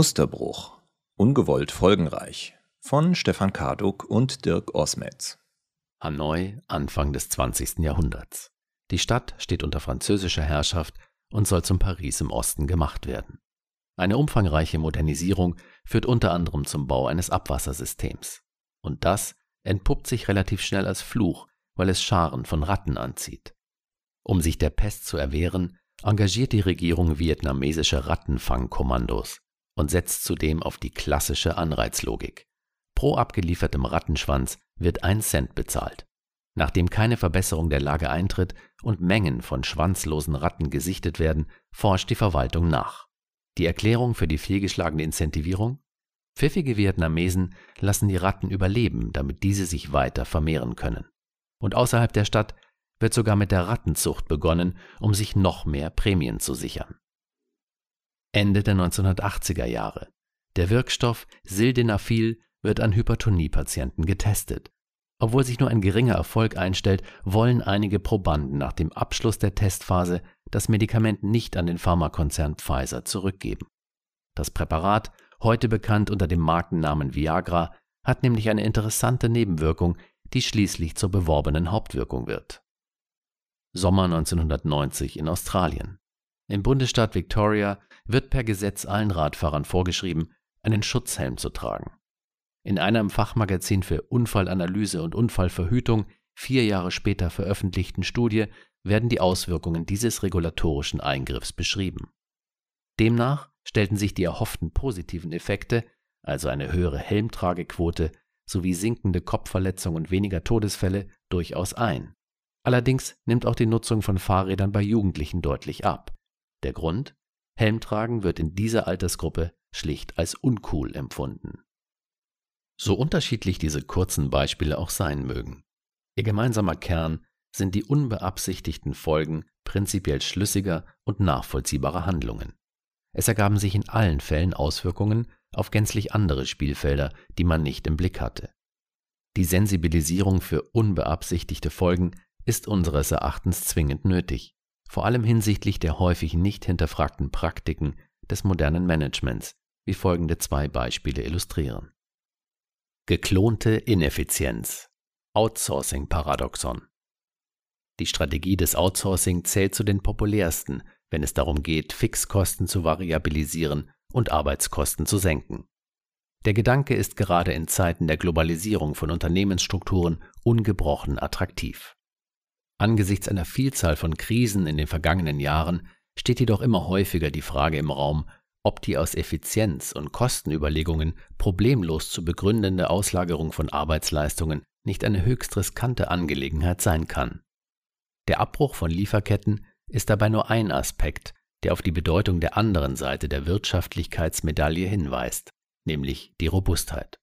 Musterbruch. Ungewollt folgenreich. Von Stefan Karduk und Dirk Osmetz. Hanoi, Anfang des 20. Jahrhunderts. Die Stadt steht unter französischer Herrschaft und soll zum Paris im Osten gemacht werden. Eine umfangreiche Modernisierung führt unter anderem zum Bau eines Abwassersystems. Und das entpuppt sich relativ schnell als Fluch, weil es Scharen von Ratten anzieht. Um sich der Pest zu erwehren, engagiert die Regierung vietnamesische Rattenfangkommandos und setzt zudem auf die klassische Anreizlogik. Pro abgeliefertem Rattenschwanz wird ein Cent bezahlt. Nachdem keine Verbesserung der Lage eintritt und Mengen von schwanzlosen Ratten gesichtet werden, forscht die Verwaltung nach. Die Erklärung für die fehlgeschlagene Incentivierung? Pfiffige Vietnamesen lassen die Ratten überleben, damit diese sich weiter vermehren können. Und außerhalb der Stadt wird sogar mit der Rattenzucht begonnen, um sich noch mehr Prämien zu sichern. Ende der 1980er Jahre. Der Wirkstoff Sildenafil wird an Hypertonie-Patienten getestet. Obwohl sich nur ein geringer Erfolg einstellt, wollen einige Probanden nach dem Abschluss der Testphase das Medikament nicht an den Pharmakonzern Pfizer zurückgeben. Das Präparat, heute bekannt unter dem Markennamen Viagra, hat nämlich eine interessante Nebenwirkung, die schließlich zur beworbenen Hauptwirkung wird. Sommer 1990 in Australien. Im Bundesstaat Victoria wird per Gesetz allen Radfahrern vorgeschrieben, einen Schutzhelm zu tragen. In einer im Fachmagazin für Unfallanalyse und Unfallverhütung vier Jahre später veröffentlichten Studie werden die Auswirkungen dieses regulatorischen Eingriffs beschrieben. Demnach stellten sich die erhofften positiven Effekte, also eine höhere Helmtragequote sowie sinkende Kopfverletzungen und weniger Todesfälle, durchaus ein. Allerdings nimmt auch die Nutzung von Fahrrädern bei Jugendlichen deutlich ab. Der Grund? Helmtragen wird in dieser Altersgruppe schlicht als uncool empfunden. So unterschiedlich diese kurzen Beispiele auch sein mögen. Ihr gemeinsamer Kern sind die unbeabsichtigten Folgen prinzipiell schlüssiger und nachvollziehbarer Handlungen. Es ergaben sich in allen Fällen Auswirkungen auf gänzlich andere Spielfelder, die man nicht im Blick hatte. Die Sensibilisierung für unbeabsichtigte Folgen ist unseres Erachtens zwingend nötig vor allem hinsichtlich der häufig nicht hinterfragten Praktiken des modernen Managements, wie folgende zwei Beispiele illustrieren. Geklonte Ineffizienz Outsourcing-Paradoxon Die Strategie des Outsourcing zählt zu den populärsten, wenn es darum geht, Fixkosten zu variabilisieren und Arbeitskosten zu senken. Der Gedanke ist gerade in Zeiten der Globalisierung von Unternehmensstrukturen ungebrochen attraktiv. Angesichts einer Vielzahl von Krisen in den vergangenen Jahren steht jedoch immer häufiger die Frage im Raum, ob die aus Effizienz- und Kostenüberlegungen problemlos zu begründende Auslagerung von Arbeitsleistungen nicht eine höchst riskante Angelegenheit sein kann. Der Abbruch von Lieferketten ist dabei nur ein Aspekt, der auf die Bedeutung der anderen Seite der Wirtschaftlichkeitsmedaille hinweist, nämlich die Robustheit.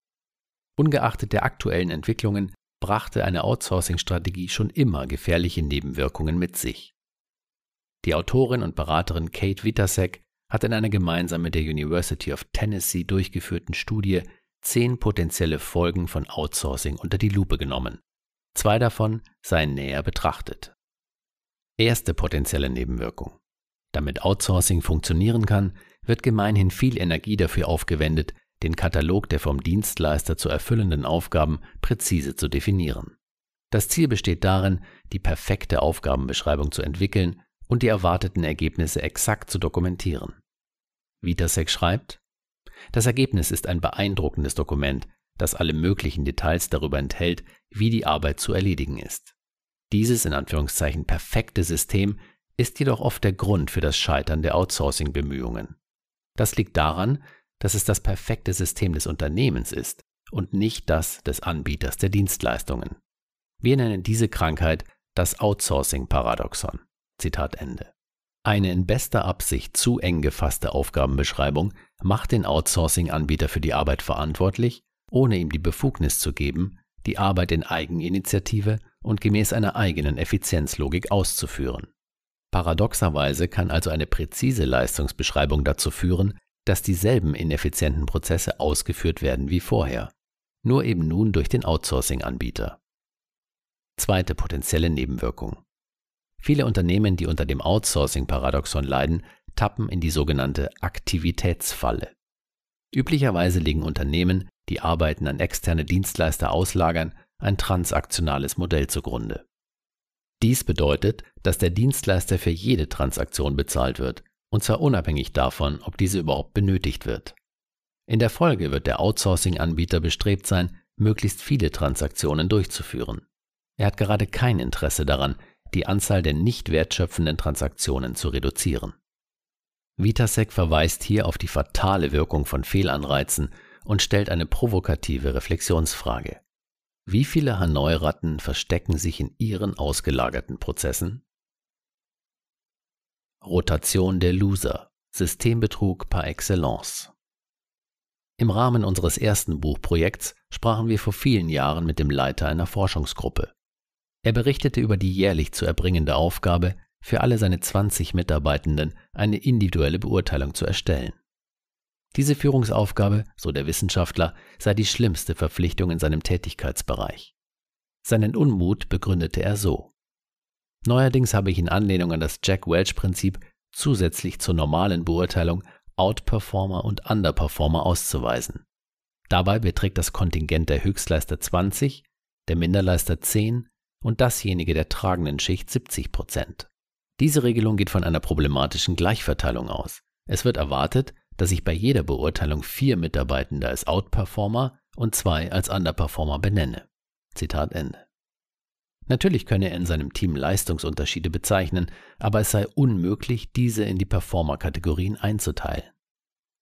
Ungeachtet der aktuellen Entwicklungen brachte eine Outsourcing-Strategie schon immer gefährliche Nebenwirkungen mit sich. Die Autorin und Beraterin Kate Witasek hat in einer gemeinsam mit der University of Tennessee durchgeführten Studie zehn potenzielle Folgen von Outsourcing unter die Lupe genommen. Zwei davon seien näher betrachtet. Erste potenzielle Nebenwirkung. Damit Outsourcing funktionieren kann, wird gemeinhin viel Energie dafür aufgewendet, den Katalog der vom Dienstleister zu erfüllenden Aufgaben präzise zu definieren. Das Ziel besteht darin, die perfekte Aufgabenbeschreibung zu entwickeln und die erwarteten Ergebnisse exakt zu dokumentieren. Vitasek schreibt, das Ergebnis ist ein beeindruckendes Dokument, das alle möglichen Details darüber enthält, wie die Arbeit zu erledigen ist. Dieses in Anführungszeichen perfekte System ist jedoch oft der Grund für das Scheitern der Outsourcing-Bemühungen. Das liegt daran, dass es das perfekte System des Unternehmens ist und nicht das des Anbieters der Dienstleistungen. Wir nennen diese Krankheit das Outsourcing-Paradoxon. Zitat Ende. Eine in bester Absicht zu eng gefasste Aufgabenbeschreibung macht den Outsourcing-Anbieter für die Arbeit verantwortlich, ohne ihm die Befugnis zu geben, die Arbeit in Eigeninitiative und gemäß einer eigenen Effizienzlogik auszuführen. Paradoxerweise kann also eine präzise Leistungsbeschreibung dazu führen, dass dieselben ineffizienten Prozesse ausgeführt werden wie vorher, nur eben nun durch den Outsourcing-Anbieter. Zweite potenzielle Nebenwirkung. Viele Unternehmen, die unter dem Outsourcing-Paradoxon leiden, tappen in die sogenannte Aktivitätsfalle. Üblicherweise legen Unternehmen, die Arbeiten an externe Dienstleister auslagern, ein transaktionales Modell zugrunde. Dies bedeutet, dass der Dienstleister für jede Transaktion bezahlt wird, und zwar unabhängig davon, ob diese überhaupt benötigt wird. In der Folge wird der Outsourcing-Anbieter bestrebt sein, möglichst viele Transaktionen durchzuführen. Er hat gerade kein Interesse daran, die Anzahl der nicht wertschöpfenden Transaktionen zu reduzieren. Vitasek verweist hier auf die fatale Wirkung von Fehlanreizen und stellt eine provokative Reflexionsfrage. Wie viele Hanoi-Ratten verstecken sich in ihren ausgelagerten Prozessen? Rotation der Loser, Systembetrug par excellence. Im Rahmen unseres ersten Buchprojekts sprachen wir vor vielen Jahren mit dem Leiter einer Forschungsgruppe. Er berichtete über die jährlich zu erbringende Aufgabe, für alle seine 20 Mitarbeitenden eine individuelle Beurteilung zu erstellen. Diese Führungsaufgabe, so der Wissenschaftler, sei die schlimmste Verpflichtung in seinem Tätigkeitsbereich. Seinen Unmut begründete er so. Neuerdings habe ich in Anlehnung an das Jack Welch-Prinzip zusätzlich zur normalen Beurteilung Outperformer und Underperformer auszuweisen. Dabei beträgt das Kontingent der Höchstleister 20, der Minderleister 10 und dasjenige der tragenden Schicht 70 Prozent. Diese Regelung geht von einer problematischen Gleichverteilung aus. Es wird erwartet, dass ich bei jeder Beurteilung vier Mitarbeitende als Outperformer und zwei als Underperformer benenne. Zitat Ende. Natürlich könne er in seinem Team Leistungsunterschiede bezeichnen, aber es sei unmöglich, diese in die Performer-Kategorien einzuteilen.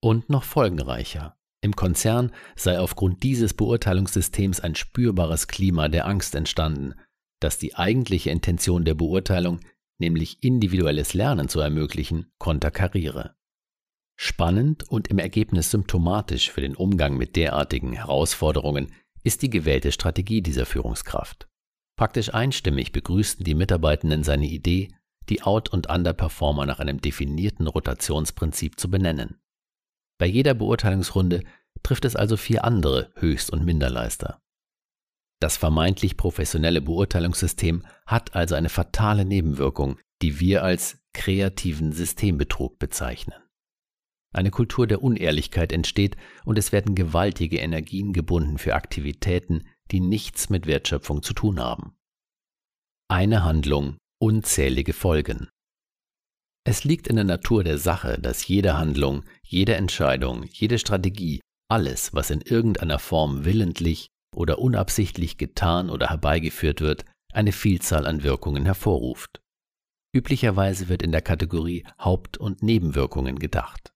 Und noch folgenreicher. Im Konzern sei aufgrund dieses Beurteilungssystems ein spürbares Klima der Angst entstanden, dass die eigentliche Intention der Beurteilung, nämlich individuelles Lernen zu ermöglichen, konterkariere. Spannend und im Ergebnis symptomatisch für den Umgang mit derartigen Herausforderungen ist die gewählte Strategie dieser Führungskraft. Praktisch einstimmig begrüßten die Mitarbeitenden seine Idee, die Out- und Underperformer nach einem definierten Rotationsprinzip zu benennen. Bei jeder Beurteilungsrunde trifft es also vier andere Höchst- und Minderleister. Das vermeintlich professionelle Beurteilungssystem hat also eine fatale Nebenwirkung, die wir als kreativen Systembetrug bezeichnen. Eine Kultur der Unehrlichkeit entsteht und es werden gewaltige Energien gebunden für Aktivitäten, die nichts mit Wertschöpfung zu tun haben. Eine Handlung, unzählige Folgen. Es liegt in der Natur der Sache, dass jede Handlung, jede Entscheidung, jede Strategie, alles, was in irgendeiner Form willentlich oder unabsichtlich getan oder herbeigeführt wird, eine Vielzahl an Wirkungen hervorruft. Üblicherweise wird in der Kategorie Haupt- und Nebenwirkungen gedacht.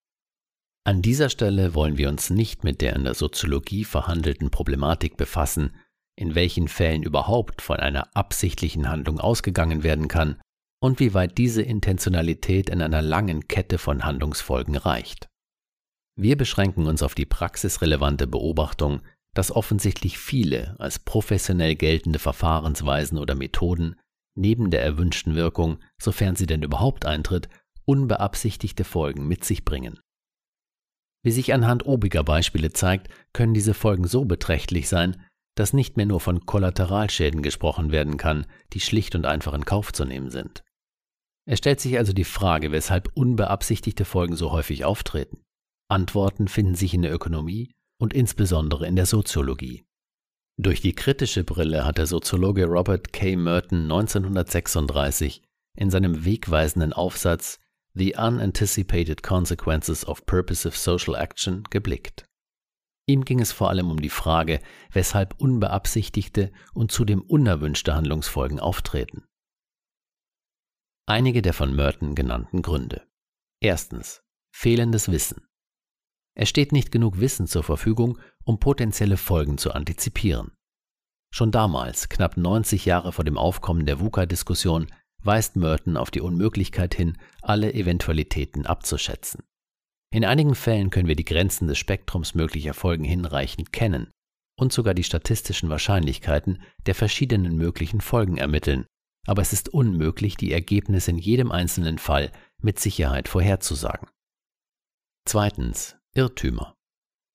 An dieser Stelle wollen wir uns nicht mit der in der Soziologie verhandelten Problematik befassen, in welchen Fällen überhaupt von einer absichtlichen Handlung ausgegangen werden kann und wie weit diese Intentionalität in einer langen Kette von Handlungsfolgen reicht. Wir beschränken uns auf die praxisrelevante Beobachtung, dass offensichtlich viele als professionell geltende Verfahrensweisen oder Methoden neben der erwünschten Wirkung, sofern sie denn überhaupt eintritt, unbeabsichtigte Folgen mit sich bringen. Wie sich anhand obiger Beispiele zeigt, können diese Folgen so beträchtlich sein, dass nicht mehr nur von Kollateralschäden gesprochen werden kann, die schlicht und einfach in Kauf zu nehmen sind. Es stellt sich also die Frage, weshalb unbeabsichtigte Folgen so häufig auftreten. Antworten finden sich in der Ökonomie und insbesondere in der Soziologie. Durch die kritische Brille hat der Soziologe Robert K. Merton 1936 in seinem wegweisenden Aufsatz The Unanticipated Consequences of Purposive Social Action geblickt. Ihm ging es vor allem um die Frage, weshalb unbeabsichtigte und zudem unerwünschte Handlungsfolgen auftreten. Einige der von Merton genannten Gründe. Erstens. Fehlendes Wissen. Es steht nicht genug Wissen zur Verfügung, um potenzielle Folgen zu antizipieren. Schon damals, knapp 90 Jahre vor dem Aufkommen der VUCA-Diskussion, weist Merton auf die Unmöglichkeit hin, alle Eventualitäten abzuschätzen. In einigen Fällen können wir die Grenzen des Spektrums möglicher Folgen hinreichend kennen und sogar die statistischen Wahrscheinlichkeiten der verschiedenen möglichen Folgen ermitteln, aber es ist unmöglich, die Ergebnisse in jedem einzelnen Fall mit Sicherheit vorherzusagen. Zweitens. Irrtümer.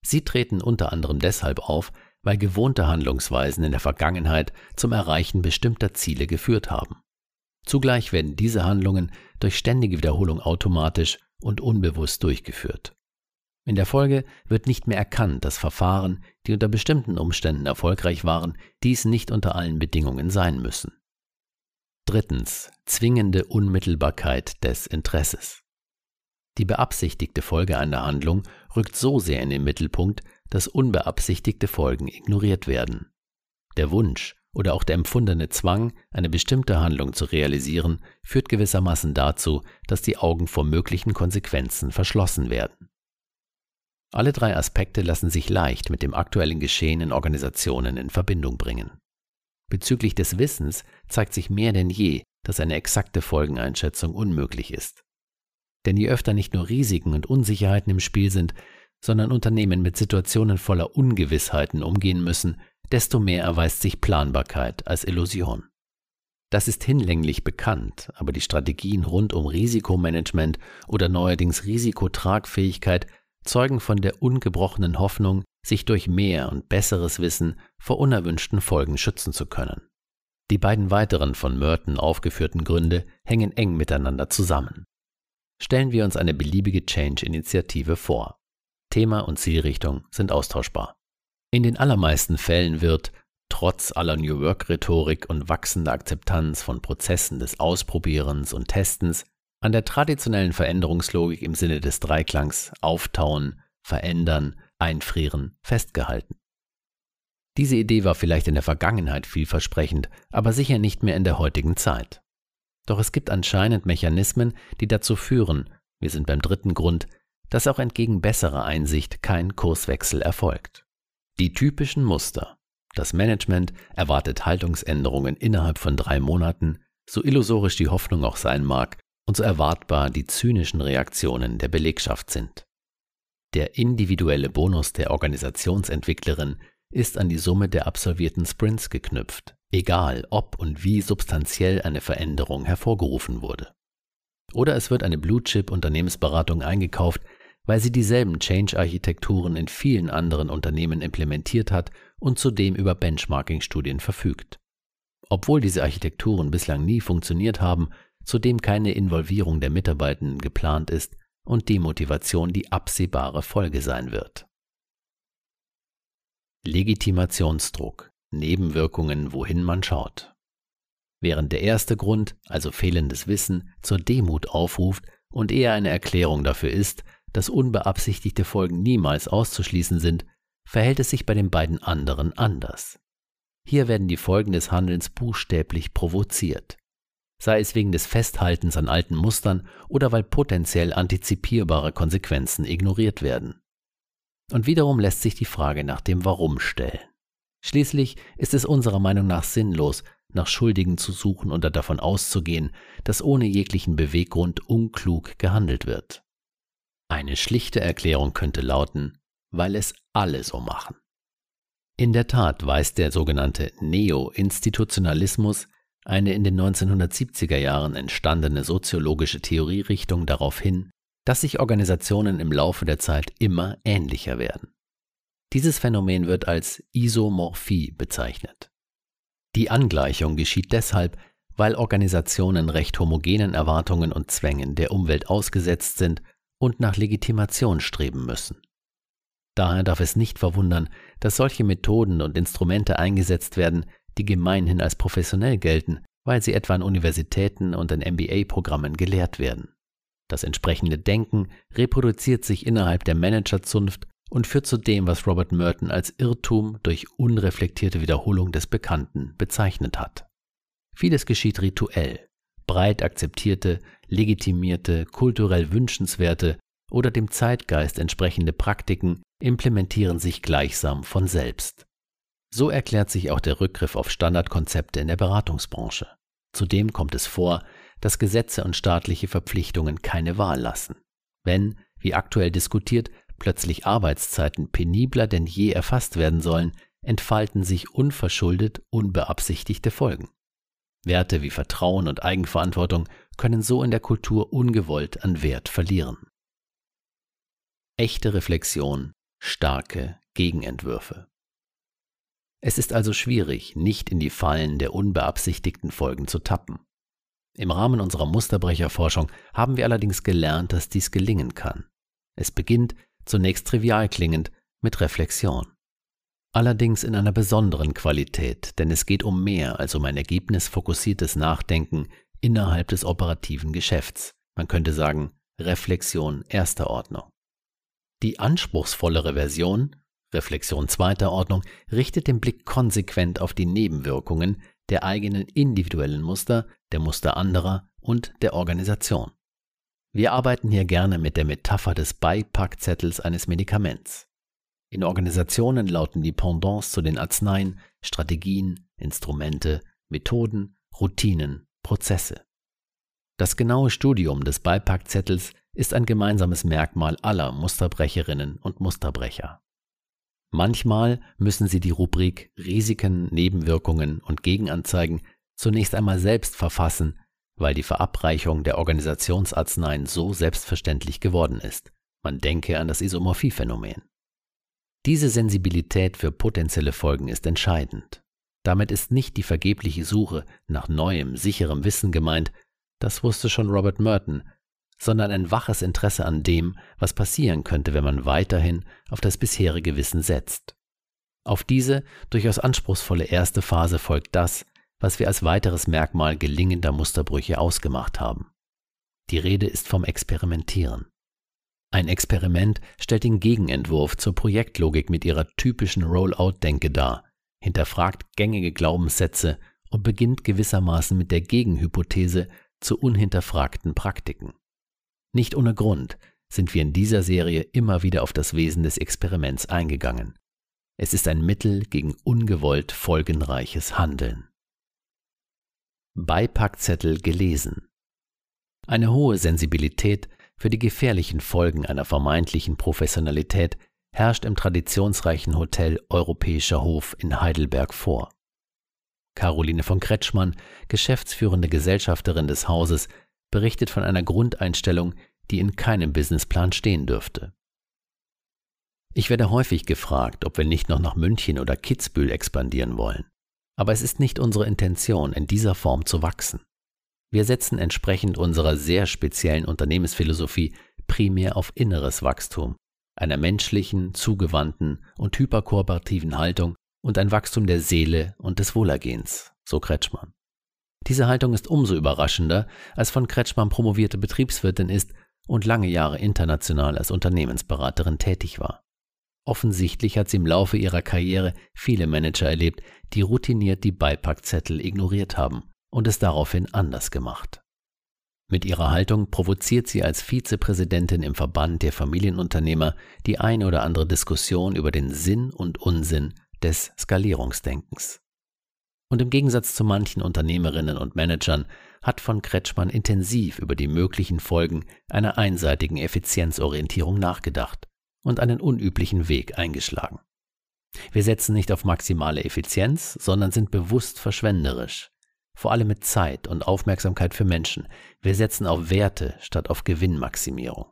Sie treten unter anderem deshalb auf, weil gewohnte Handlungsweisen in der Vergangenheit zum Erreichen bestimmter Ziele geführt haben. Zugleich werden diese Handlungen durch ständige Wiederholung automatisch und unbewusst durchgeführt. In der Folge wird nicht mehr erkannt, dass Verfahren, die unter bestimmten Umständen erfolgreich waren, dies nicht unter allen Bedingungen sein müssen. Drittens. Zwingende Unmittelbarkeit des Interesses. Die beabsichtigte Folge einer Handlung rückt so sehr in den Mittelpunkt, dass unbeabsichtigte Folgen ignoriert werden. Der Wunsch oder auch der empfundene Zwang, eine bestimmte Handlung zu realisieren, führt gewissermaßen dazu, dass die Augen vor möglichen Konsequenzen verschlossen werden. Alle drei Aspekte lassen sich leicht mit dem aktuellen Geschehen in Organisationen in Verbindung bringen. Bezüglich des Wissens zeigt sich mehr denn je, dass eine exakte Folgeneinschätzung unmöglich ist. Denn je öfter nicht nur Risiken und Unsicherheiten im Spiel sind, sondern Unternehmen mit Situationen voller Ungewissheiten umgehen müssen, desto mehr erweist sich Planbarkeit als Illusion. Das ist hinlänglich bekannt, aber die Strategien rund um Risikomanagement oder neuerdings Risikotragfähigkeit zeugen von der ungebrochenen Hoffnung, sich durch mehr und besseres Wissen vor unerwünschten Folgen schützen zu können. Die beiden weiteren von Merton aufgeführten Gründe hängen eng miteinander zusammen. Stellen wir uns eine beliebige Change-Initiative vor. Thema und Zielrichtung sind austauschbar. In den allermeisten Fällen wird, trotz aller New Work-Rhetorik und wachsender Akzeptanz von Prozessen des Ausprobierens und Testens, an der traditionellen Veränderungslogik im Sinne des Dreiklangs auftauen, verändern, einfrieren festgehalten. Diese Idee war vielleicht in der Vergangenheit vielversprechend, aber sicher nicht mehr in der heutigen Zeit. Doch es gibt anscheinend Mechanismen, die dazu führen, wir sind beim dritten Grund, dass auch entgegen besserer Einsicht kein Kurswechsel erfolgt. Die typischen Muster. Das Management erwartet Haltungsänderungen innerhalb von drei Monaten, so illusorisch die Hoffnung auch sein mag, und so erwartbar die zynischen Reaktionen der Belegschaft sind. Der individuelle Bonus der Organisationsentwicklerin ist an die Summe der absolvierten Sprints geknüpft, egal ob und wie substanziell eine Veränderung hervorgerufen wurde. Oder es wird eine Blue-Chip-Unternehmensberatung eingekauft, weil sie dieselben Change-Architekturen in vielen anderen Unternehmen implementiert hat und zudem über Benchmarking-Studien verfügt. Obwohl diese Architekturen bislang nie funktioniert haben, zudem keine Involvierung der Mitarbeitenden geplant ist und Demotivation die absehbare Folge sein wird. Legitimationsdruck, Nebenwirkungen, wohin man schaut. Während der erste Grund, also fehlendes Wissen, zur Demut aufruft und eher eine Erklärung dafür ist, dass unbeabsichtigte Folgen niemals auszuschließen sind, verhält es sich bei den beiden anderen anders. Hier werden die Folgen des Handelns buchstäblich provoziert sei es wegen des Festhaltens an alten Mustern oder weil potenziell antizipierbare Konsequenzen ignoriert werden. Und wiederum lässt sich die Frage nach dem Warum stellen. Schließlich ist es unserer Meinung nach sinnlos, nach Schuldigen zu suchen oder davon auszugehen, dass ohne jeglichen Beweggrund unklug gehandelt wird. Eine schlichte Erklärung könnte lauten, weil es alle so machen. In der Tat weist der sogenannte Neo-Institutionalismus eine in den 1970er Jahren entstandene soziologische Theorierichtung darauf hin, dass sich Organisationen im Laufe der Zeit immer ähnlicher werden. Dieses Phänomen wird als Isomorphie bezeichnet. Die Angleichung geschieht deshalb, weil Organisationen recht homogenen Erwartungen und Zwängen der Umwelt ausgesetzt sind und nach Legitimation streben müssen. Daher darf es nicht verwundern, dass solche Methoden und Instrumente eingesetzt werden, die gemeinhin als professionell gelten, weil sie etwa an Universitäten und in MBA-Programmen gelehrt werden. Das entsprechende Denken reproduziert sich innerhalb der Managerzunft und führt zu dem, was Robert Merton als Irrtum durch unreflektierte Wiederholung des Bekannten bezeichnet hat. Vieles geschieht rituell, breit akzeptierte, legitimierte, kulturell wünschenswerte oder dem Zeitgeist entsprechende Praktiken implementieren sich gleichsam von selbst. So erklärt sich auch der Rückgriff auf Standardkonzepte in der Beratungsbranche. Zudem kommt es vor, dass Gesetze und staatliche Verpflichtungen keine Wahl lassen. Wenn, wie aktuell diskutiert, plötzlich Arbeitszeiten penibler denn je erfasst werden sollen, entfalten sich unverschuldet unbeabsichtigte Folgen. Werte wie Vertrauen und Eigenverantwortung können so in der Kultur ungewollt an Wert verlieren. Echte Reflexion, starke Gegenentwürfe. Es ist also schwierig, nicht in die Fallen der unbeabsichtigten Folgen zu tappen. Im Rahmen unserer Musterbrecherforschung haben wir allerdings gelernt, dass dies gelingen kann. Es beginnt, zunächst trivial klingend, mit Reflexion. Allerdings in einer besonderen Qualität, denn es geht um mehr als um ein ergebnisfokussiertes Nachdenken innerhalb des operativen Geschäfts. Man könnte sagen, Reflexion erster Ordnung. Die anspruchsvollere Version, Reflexion zweiter Ordnung, richtet den Blick konsequent auf die Nebenwirkungen der eigenen individuellen Muster, der Muster anderer und der Organisation. Wir arbeiten hier gerne mit der Metapher des Beipackzettels eines Medikaments. In Organisationen lauten die Pendants zu den Arzneien Strategien, Instrumente, Methoden, Routinen, Prozesse. Das genaue Studium des Beipackzettels ist ein gemeinsames Merkmal aller Musterbrecherinnen und Musterbrecher. Manchmal müssen sie die Rubrik Risiken, Nebenwirkungen und Gegenanzeigen zunächst einmal selbst verfassen, weil die Verabreichung der Organisationsarzneien so selbstverständlich geworden ist. Man denke an das Isomorphiephänomen. Diese Sensibilität für potenzielle Folgen ist entscheidend. Damit ist nicht die vergebliche Suche nach neuem, sicherem Wissen gemeint, das wusste schon Robert Merton, sondern ein waches Interesse an dem, was passieren könnte, wenn man weiterhin auf das bisherige Wissen setzt. Auf diese durchaus anspruchsvolle erste Phase folgt das, was wir als weiteres Merkmal gelingender Musterbrüche ausgemacht haben. Die Rede ist vom Experimentieren. Ein Experiment stellt den Gegenentwurf zur Projektlogik mit ihrer typischen Rollout-Denke dar, hinterfragt gängige Glaubenssätze und beginnt gewissermaßen mit der Gegenhypothese zu unhinterfragten Praktiken. Nicht ohne Grund sind wir in dieser Serie immer wieder auf das Wesen des Experiments eingegangen. Es ist ein Mittel gegen ungewollt folgenreiches Handeln. Beipackzettel gelesen. Eine hohe Sensibilität für die gefährlichen Folgen einer vermeintlichen Professionalität herrscht im traditionsreichen Hotel Europäischer Hof in Heidelberg vor. Caroline von Kretschmann, geschäftsführende Gesellschafterin des Hauses, berichtet von einer Grundeinstellung, die in keinem Businessplan stehen dürfte. Ich werde häufig gefragt, ob wir nicht noch nach München oder Kitzbühel expandieren wollen. Aber es ist nicht unsere Intention, in dieser Form zu wachsen. Wir setzen entsprechend unserer sehr speziellen Unternehmensphilosophie primär auf inneres Wachstum, einer menschlichen, zugewandten und hyperkooperativen Haltung und ein Wachstum der Seele und des Wohlergehens, so Kretschmann. Diese Haltung ist umso überraschender, als von Kretschmann promovierte Betriebswirtin ist und lange Jahre international als Unternehmensberaterin tätig war. Offensichtlich hat sie im Laufe ihrer Karriere viele Manager erlebt, die routiniert die Beipackzettel ignoriert haben und es daraufhin anders gemacht. Mit ihrer Haltung provoziert sie als Vizepräsidentin im Verband der Familienunternehmer die eine oder andere Diskussion über den Sinn und Unsinn des Skalierungsdenkens. Und im Gegensatz zu manchen Unternehmerinnen und Managern hat von Kretschmann intensiv über die möglichen Folgen einer einseitigen Effizienzorientierung nachgedacht und einen unüblichen Weg eingeschlagen. Wir setzen nicht auf maximale Effizienz, sondern sind bewusst verschwenderisch vor allem mit Zeit und Aufmerksamkeit für Menschen. Wir setzen auf Werte statt auf Gewinnmaximierung.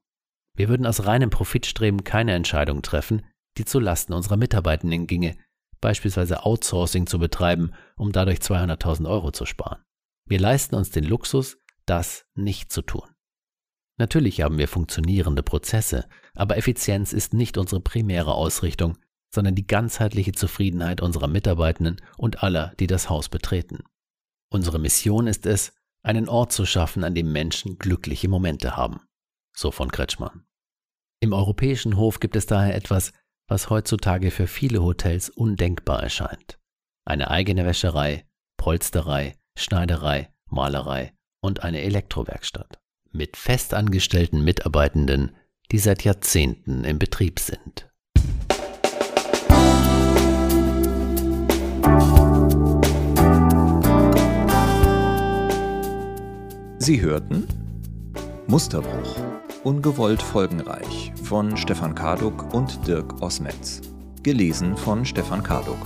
Wir würden aus reinem Profitstreben keine Entscheidung treffen, die zu Lasten unserer Mitarbeitenden ginge, beispielsweise Outsourcing zu betreiben, um dadurch 200.000 Euro zu sparen. Wir leisten uns den Luxus, das nicht zu tun. Natürlich haben wir funktionierende Prozesse, aber Effizienz ist nicht unsere primäre Ausrichtung, sondern die ganzheitliche Zufriedenheit unserer Mitarbeitenden und aller, die das Haus betreten. Unsere Mission ist es, einen Ort zu schaffen, an dem Menschen glückliche Momente haben. So von Kretschmann. Im europäischen Hof gibt es daher etwas, was heutzutage für viele Hotels undenkbar erscheint. Eine eigene Wäscherei, Polsterei, Schneiderei, Malerei und eine Elektrowerkstatt. Mit festangestellten Mitarbeitenden, die seit Jahrzehnten im Betrieb sind. Sie hörten Musterbruch, ungewollt folgenreich von Stefan Karduk und Dirk Osmetz. Gelesen von Stefan Karduk.